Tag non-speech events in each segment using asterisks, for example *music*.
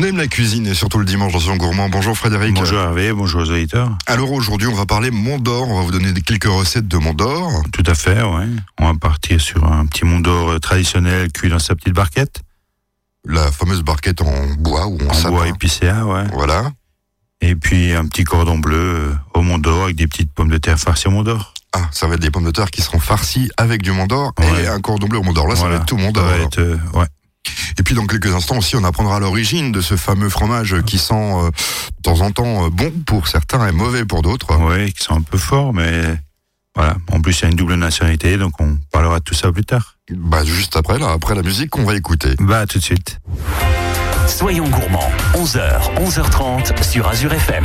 On aime la cuisine et surtout le dimanche dans son gourmand. Bonjour Frédéric. Bonjour Hervé, bonjour aux auditeurs. Alors aujourd'hui, on va parler Mont d'Or. On va vous donner quelques recettes de Mont d'Or. Tout à fait, ouais. On va partir sur un petit Mont d'Or euh, traditionnel cuit dans sa petite barquette. La fameuse barquette en bois ou en, en bois épicéa, ouais. Voilà. Et puis un petit cordon bleu euh, au Mont d'Or avec des petites pommes de terre farcies au Mont d'Or. Ah, ça va être des pommes de terre qui seront farcies avec du Mont d'Or Ouais. et un cordon bleu au Mont d'Or. Là, ça va être tout Mont Ça d'Or. va être, euh, ouais. Et puis dans quelques instants aussi, on apprendra l'origine de ce fameux fromage qui sent euh, de temps en temps euh, bon pour certains et mauvais pour d'autres. Ouais, qui sont un peu forts, mais voilà. En plus, il y a une double nationalité, donc on parlera de tout ça plus tard. Bah juste après, là, après la musique qu'on va écouter. Bah, à tout de suite. Soyons gourmands, 11h, 11h30 sur Azure FM.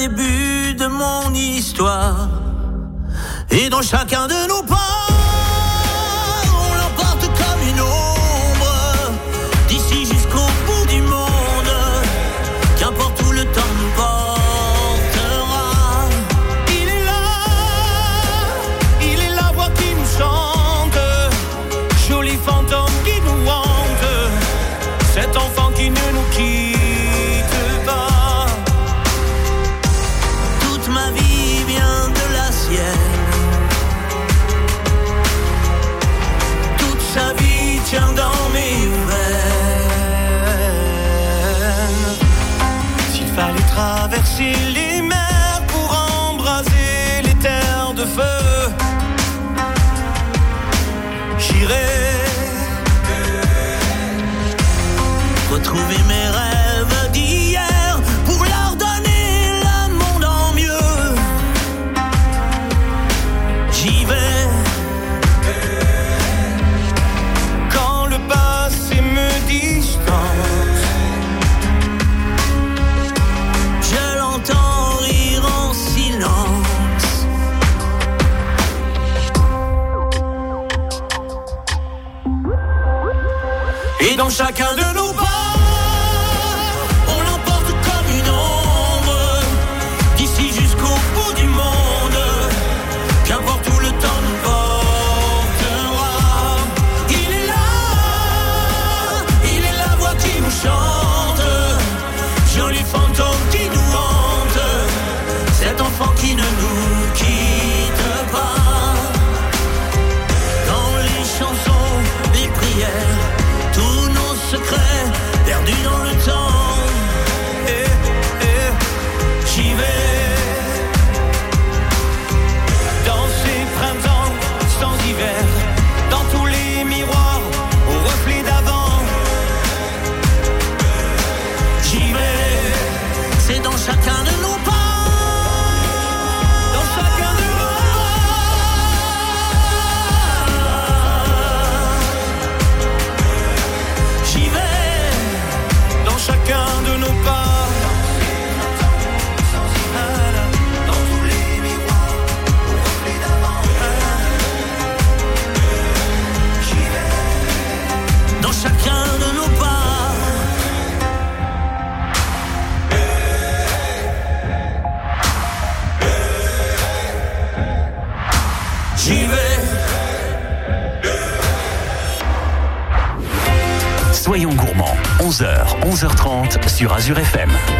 Début de mon histoire. Et dans chacun de nos pas, till chacun sur Azure FM.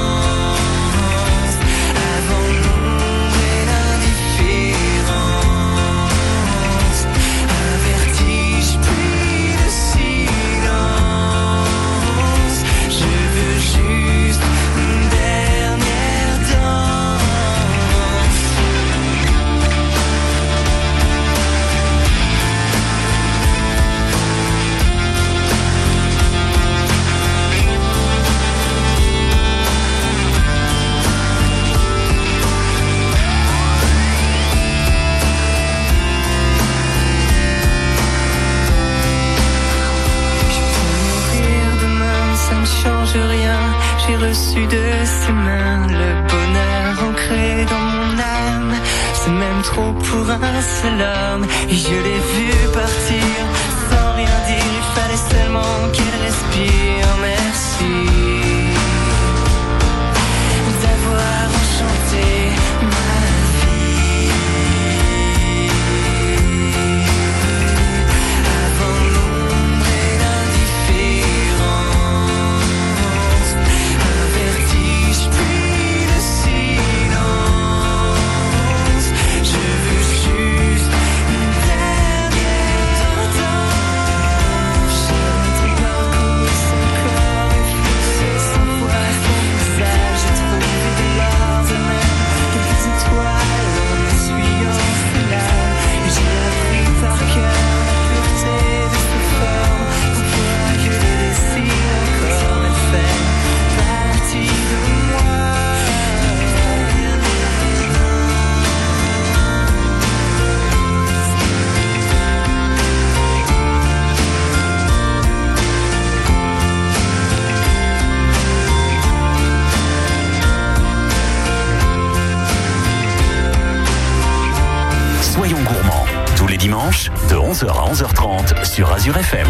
Soyons gourmands, tous les dimanches de 11h à 11h30 sur Azure FM.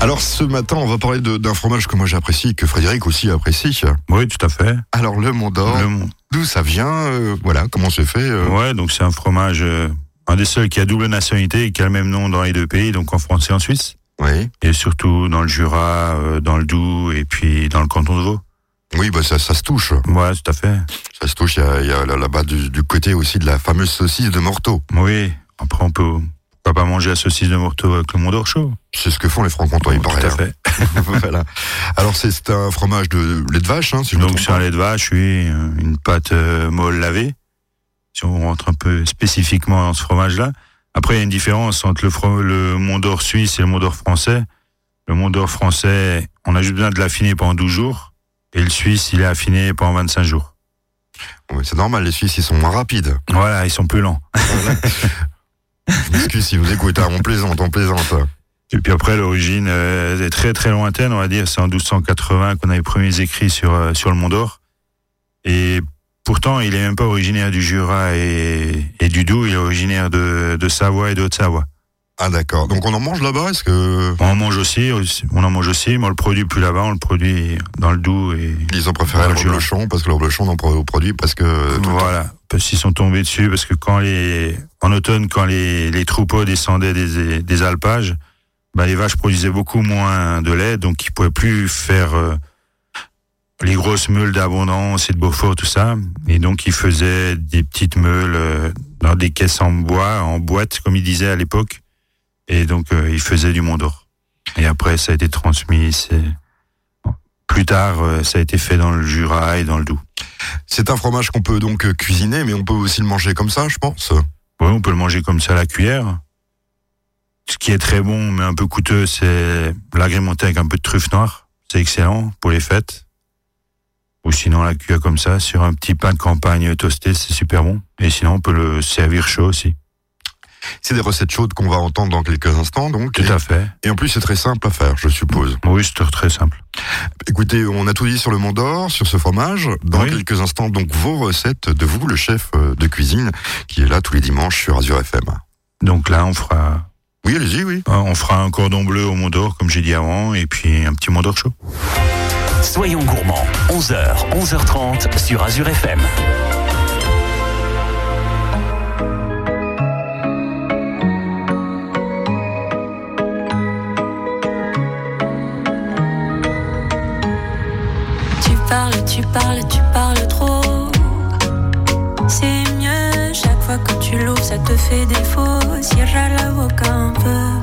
Alors ce matin, on va parler de- d'un fromage que moi j'apprécie, que Frédéric aussi apprécie. Oui, tout à fait. Alors le Mont d'Or, Mont- d'où ça vient euh, Voilà, comment c'est fait euh, Ouais, donc c'est un fromage, euh, un des seuls qui a double nationalité et qui a le même nom dans les deux pays, donc en France et en Suisse. Oui, Et surtout dans le Jura, euh, dans le Doubs et puis dans le canton de Vaud. Oui, bah ça, ça se touche. Ouais, tout à fait. Ça se touche. Il y a, a là- là-bas du, du côté aussi de la fameuse saucisse de Morteau. Oui, après on peut pourquoi pas manger la saucisse de Morteau avec le Mont d'Or chaud. C'est ce que font les francs-comtois, il tout paraît. à hein. fait. *laughs* voilà. Alors c'est c'est un fromage de lait de vache, hein, si je Donc sur un lait de vache, oui, euh, une pâte euh, molle lavée. Si on rentre un peu spécifiquement dans ce fromage-là. Après, il y a une différence entre le, le Mont d'Or suisse et le Mont d'Or français. Le Mont d'Or français, on a juste besoin de l'affiner pendant 12 jours. Et le suisse, il est affiné pendant 25 jours. C'est normal, les Suisses ils sont moins rapides. Voilà, ils sont plus lents. *laughs* Je m'excuse si vous écoutez, hein, on plaisante, on plaisante. Et puis après, l'origine euh, est très très lointaine, on va dire. C'est en 1280 qu'on a les premiers écrits sur, euh, sur le Mont d'Or. Et pourtant, il est même pas originaire du Jura et, et du Doubs, il est originaire de, de Savoie et de Haute-Savoie. Ah d'accord. Donc on en mange là-bas Est-ce que On en mange aussi, on en mange aussi, mais on le produit plus là-bas, on le produit dans le Doubs et ils ont préféré le reblochon parce que le reblochon on produit parce que voilà, parce qu'ils sont tombés dessus, parce que quand les, en automne, quand les, les troupeaux descendaient des, des alpages, bah, les vaches produisaient beaucoup moins de lait, donc ils pouvaient plus faire euh, les grosses meules d'abondance et de Beaufort, tout ça, et donc ils faisaient des petites meules euh, dans des caisses en bois, en boîte, comme ils disaient à l'époque, et donc euh, ils faisaient du Mont d'Or. Et après, ça a été transmis. c'est- Plus tard, euh, ça a été fait dans le Jura et dans le Doubs. C'est un fromage qu'on peut donc euh, cuisiner, mais on peut aussi le manger comme ça, je pense. Oui, on peut le manger comme ça à la cuillère. Ce qui est très bon, mais un peu coûteux, c'est l'agrémenter avec un peu de truffe noire. C'est excellent pour les fêtes. Ou sinon, la cuillère comme ça, sur un petit pain de campagne toasté, c'est super bon. Et sinon, on peut le servir chaud aussi. C'est des recettes chaudes qu'on va entendre dans quelques instants, donc. Tout et, à fait. et en plus, c'est très simple à faire, je suppose. Oui, c'est très simple. Écoutez, on a tout dit sur le Mont d'Or, sur ce fromage. Dans Oui. quelques instants, donc, vos recettes de vous, le chef euh, de cuisine, qui est là tous les dimanches sur Azure FM. Donc là, on fera, Oui, allez-y, oui. on fera un cordon bleu au Mont d'Or, comme j'ai dit avant, et puis un petit Mont d'Or chaud. Soyons gourmands, 11h, 11h30 sur Azure FM. Tu parles, tu parles trop. C'est mieux, chaque fois que tu l'ouvres, ça te fait défaut. Cierra la boca peu.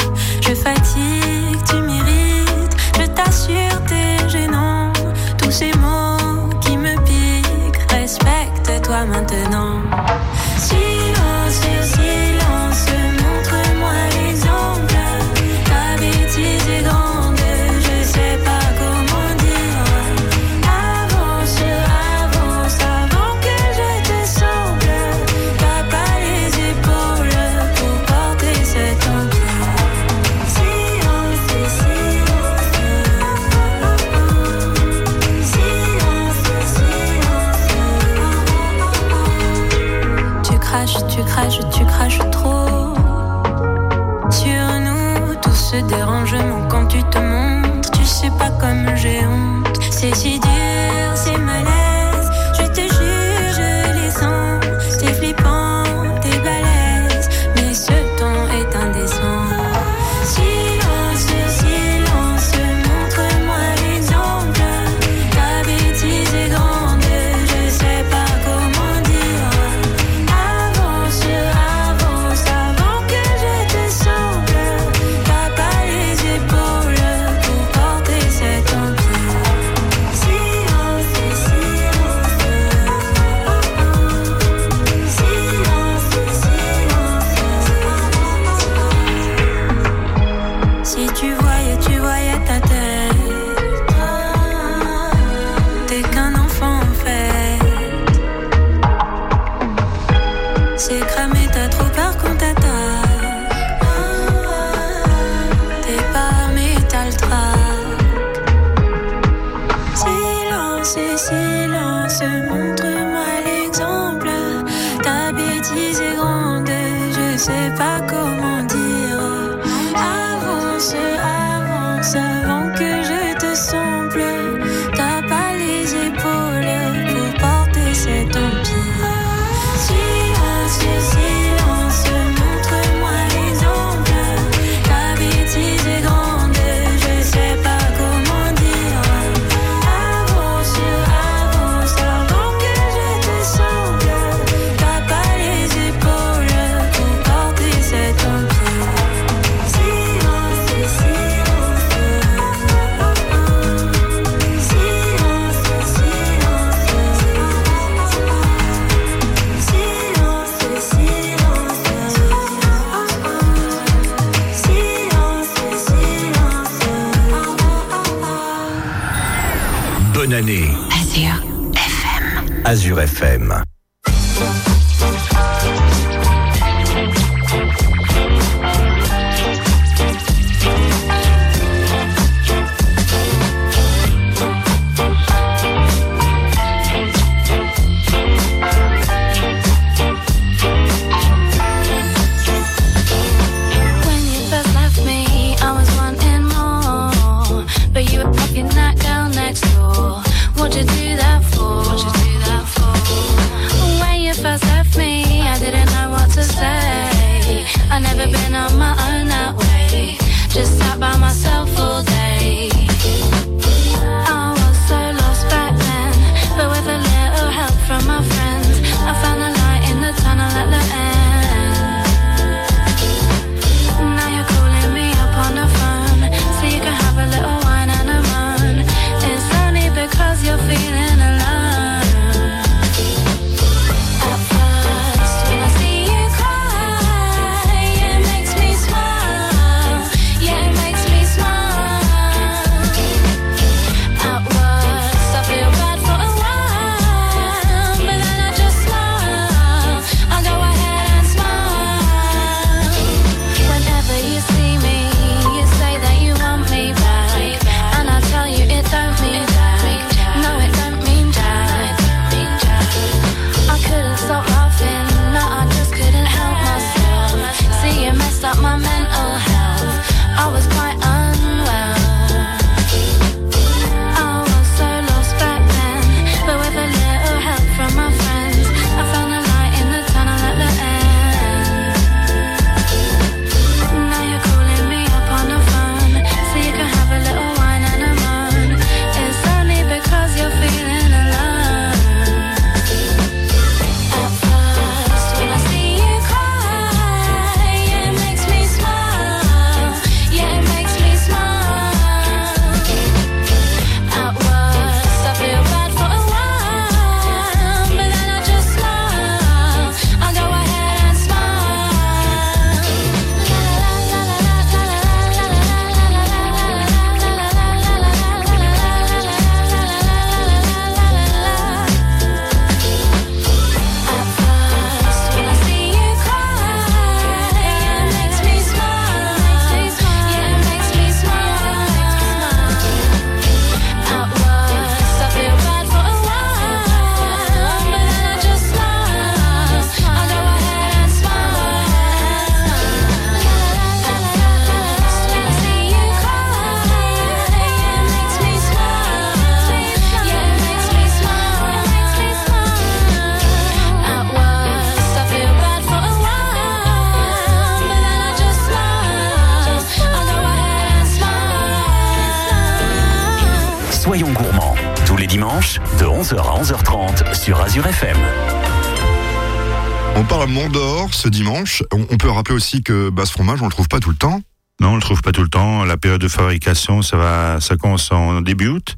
On parle Mont d'Or ce dimanche. On, on peut rappeler aussi que bah, ce fromage, on le trouve pas tout le temps. Non, on le trouve pas tout le temps. La période de fabrication, ça va, ça commence en début août,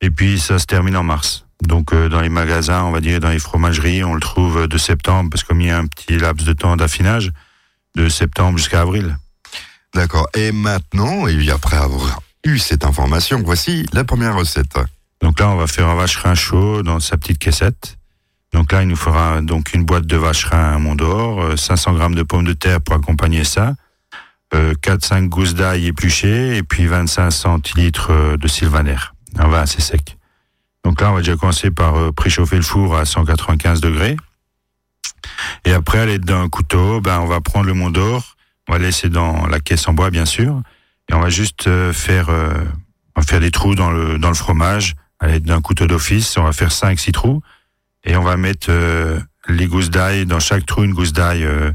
et puis ça se termine en mars. Donc euh, dans les magasins, on va dire dans les fromageries, on le trouve de septembre, parce que comme il y a un petit laps de temps d'affinage, de septembre jusqu'à avril. D'accord. Et maintenant, et après avoir eu cette information, voici la première recette. Donc là, on va faire un vacherin chaud dans sa petite caissette. Donc là, il nous fera donc une boîte de vacherin Mont d'Or, euh, 500 grammes de pommes de terre pour accompagner ça, euh, 4-5 gousses d'ail épluchées et puis 25 centilitres euh, de sylvaner. Un vin assez sec. Donc là, on va déjà commencer par euh, préchauffer le four à 195 degrés. Et après, à l'aide d'un couteau, ben, on va prendre le Mont d'Or, on va laisser dans la caisse en bois, bien sûr, et on va juste euh, faire, euh, on va faire des trous dans le, dans le fromage à l'aide d'un couteau d'office. On va faire 5-6 trous et on va mettre euh, les gousses d'ail dans chaque trou, une gousse d'ail euh,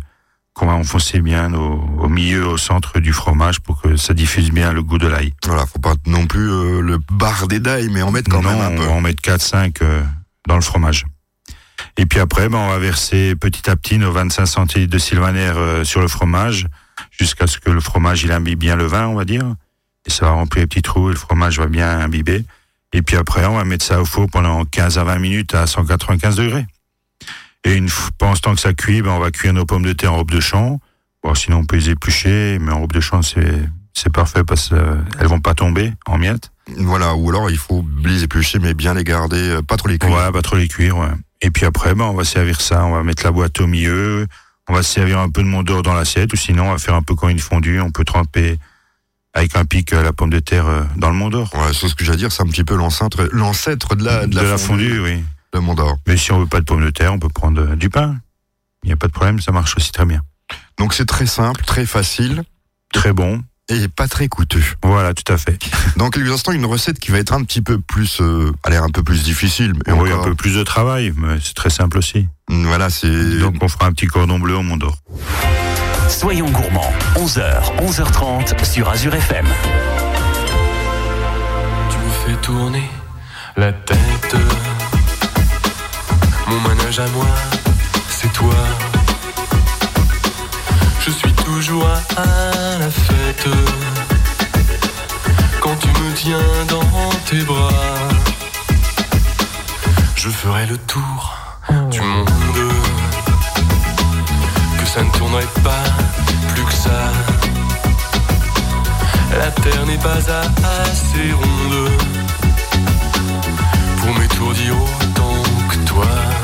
qu'on va enfoncer bien au, au milieu, au centre du fromage pour que ça diffuse bien le goût de l'ail. Voilà, faut pas non plus euh, le bar des dailles, mais en mettre quand non, même un on peu. va en mettre 4-5 euh, dans le fromage. Et puis après, ben, on va verser petit à petit nos 25 centilitres de sylvaner euh, sur le fromage jusqu'à ce que le fromage il imbibe bien le vin, on va dire. Et ça va remplir les petits trous et le fromage va bien imbiber. Et puis après, on va mettre ça au four pendant 15 à 20 minutes à 195 degrés. Et une fois, pendant ce temps que ça cuit, ben, on va cuire nos pommes de terre en robe de champ. Bon, sinon, on peut les éplucher, mais en robe de champ, c'est, c'est parfait parce qu'elles vont pas tomber en miettes. Voilà, ou alors il faut les éplucher, mais bien les garder, euh, pas trop les cuire. Ouais, pas trop les cuire, ouais. Et puis après, ben, on va servir ça, on va mettre la boîte au milieu, on va servir un peu de mont d'or dans l'assiette, ou sinon, on va faire un peu comme une fondue, on peut tremper avec un pic euh, la pomme de terre euh, dans le mont d'or. Ouais, c'est ce que j'allais dire, c'est un petit peu l'ancêtre, l'ancêtre de la, de la, fondue, oui. le Mont d'Or. Mais si on veut pas de pommes de terre, on peut prendre euh, du pain. Il n'y a pas de problème, ça marche aussi très bien. Donc c'est très simple, très facile Très bon. et pas très coûteux. Voilà, tout à fait. *laughs* Dans quelques instants, une recette qui va être un petit peu plus, euh, a l'air un peu plus difficile. Mais oui, encore, un peu plus de travail, mais c'est très simple aussi. Voilà, c'est Donc on fera un petit cordon bleu au mont d'or. Soyons gourmands, 11h, 11h30 sur Azure FM. Tu me fais tourner la tête. Mon manège à moi, c'est toi. Je suis toujours à la fête. Quand tu me tiens dans tes bras, je ferai le tour ah du monde ça ne tournerait pas plus que ça. La terre n'est pas assez ronde pour m'étourdir autant que toi.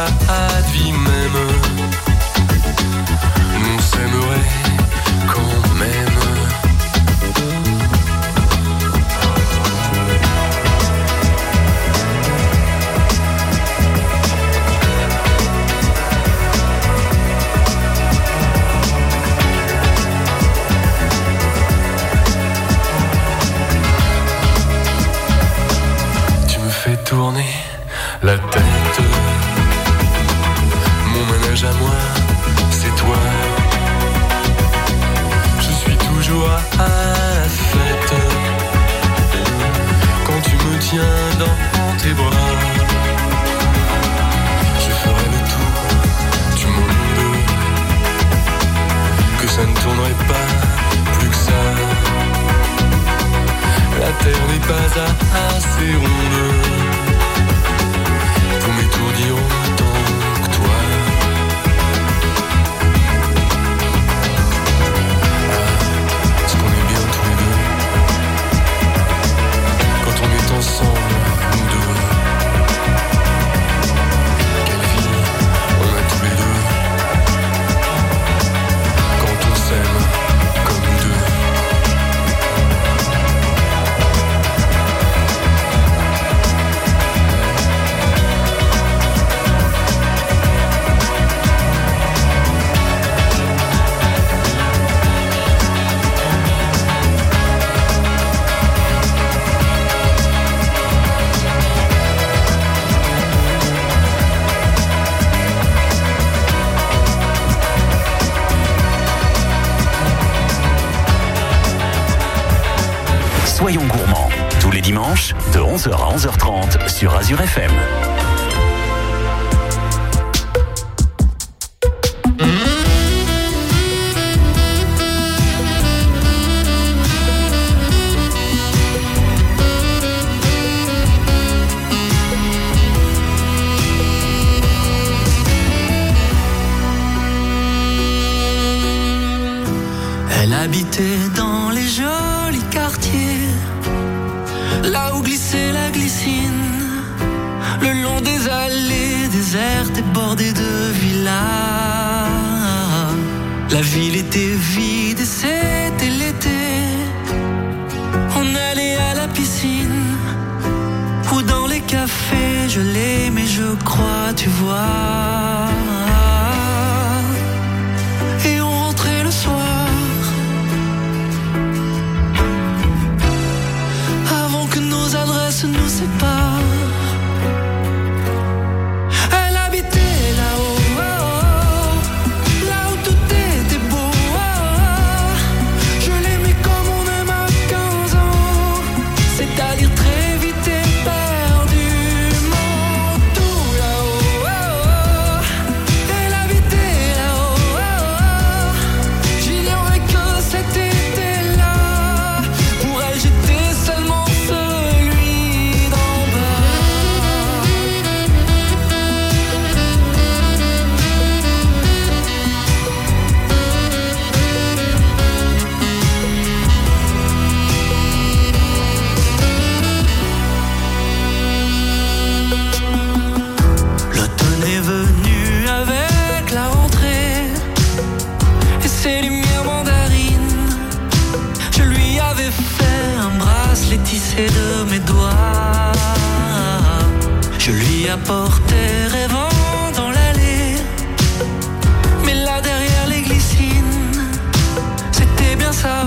I. eyes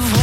c'était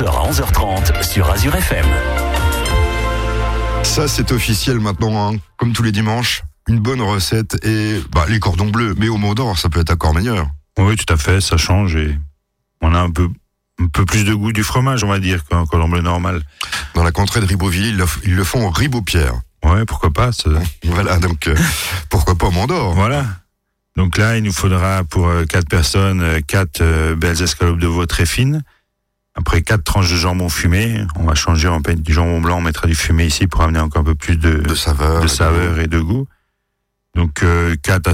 11h à 11h30 sur Azure FM. Ça, c'est officiel maintenant, hein. comme tous les dimanches. Une bonne recette et bah, les cordons bleus. Mais au mot d'or, ça peut être encore meilleur. Oui, tout à fait, ça change et on a un peu, un peu plus de goût du fromage, on va dire, qu'un cordon bleu normal. Dans la contrée de Ribeauville, ils le, ils le font au Ribot-Pierre. Ouais, pourquoi pas. ça- *laughs* Voilà, donc euh, pourquoi pas au Mont d'Or Voilà. Donc là, il nous faudra pour euh, quatre personnes euh, quatre euh, belles escalopes de veau très fines. Après quatre tranches de jambon fumé, on va changer en fait du jambon blanc, on mettra du fumé ici pour amener encore un peu plus de, De saveur. de saveur et de goût. Donc euh, 4 à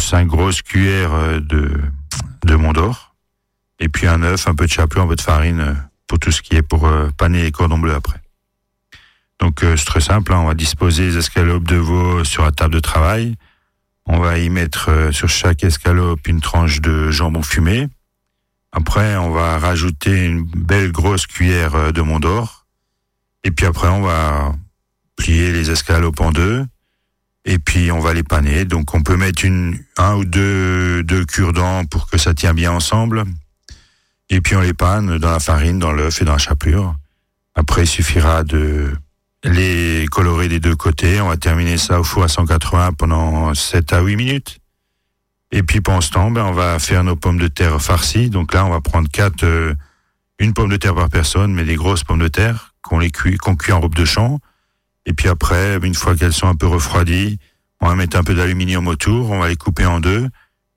5 grosses cuillères euh, de, de Mont d'Or. Et puis un œuf, un peu de chapelure, un peu de farine euh, pour tout ce qui est pour euh, paner les cordons bleus après. Donc euh, c'est très simple, hein, on va disposer les escalopes de veau sur la table de travail. On va y mettre euh, sur chaque escalope une tranche de jambon fumé. Après, on va rajouter une belle grosse cuillère euh, de Mont d'Or. Et puis après, on va plier les escalopes en deux. Et puis, on va les paner. Donc, on peut mettre un ou deux, deux cure-dents pour que ça tient bien ensemble. Et puis, on les panne dans la farine, dans l'œuf et dans la chapelure. Après, il suffira de les colorer des deux côtés. On va terminer ça au four à 180 pendant 7 à 8 minutes. Et puis pendant ce temps, ben, on va faire nos pommes de terre farcies. Donc là, on va prendre quatre, euh, une pomme de terre par personne, mais des grosses pommes de terre qu'on les cuit, qu'on cuit en robe de champ. Et puis après, une fois qu'elles sont un peu refroidies, on va mettre un peu d'aluminium autour, on va les couper en deux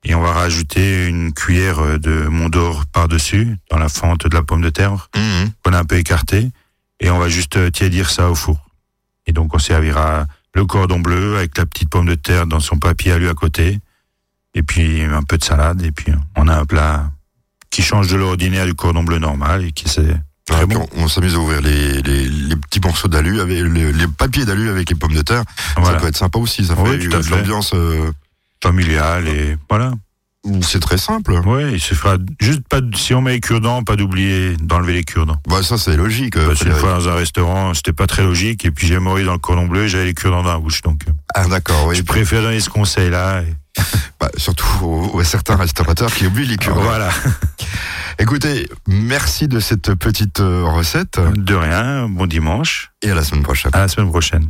et on va rajouter une cuillère euh, de Mont d'Or par-dessus dans la fente de la pomme de terre Mhm. qu'on a un peu écarté et on va juste euh, tiédir ça au four. Et donc on servira le cordon bleu avec la petite pomme de terre dans son papier alu à côté et puis un peu de salade et puis on a un plat qui change de l'ordinaire du cordon bleu normal et qui c'est très Ah, bon. on, on s'amuse à ouvrir les, les, les petits morceaux d'alu, avec les, les papiers d'alu avec les pommes de terre. Voilà. Ça peut être sympa aussi, ça Oui, fait de l'ambiance. euh, familial et voilà. c'est très simple. Ouais, il se fera juste pas si on met les cure-dents, pas d'oublier d'enlever les cure-dents. Bah ça c'est logique. euh, Parce qu'une fois dans un restaurant, c'était pas très logique et puis j'ai mori dans le cordon bleu, et j'avais les cure-dents dans la bouche donc. euh, Ah d'accord, oui. Je préfère donner ce conseil là. Bah, surtout aux, aux certains restaurateurs qui oublient les cure Voilà. *laughs* Écoutez, merci de cette petite euh, recette De rien, bon dimanche. et à la semaine prochaine. À la semaine prochaine.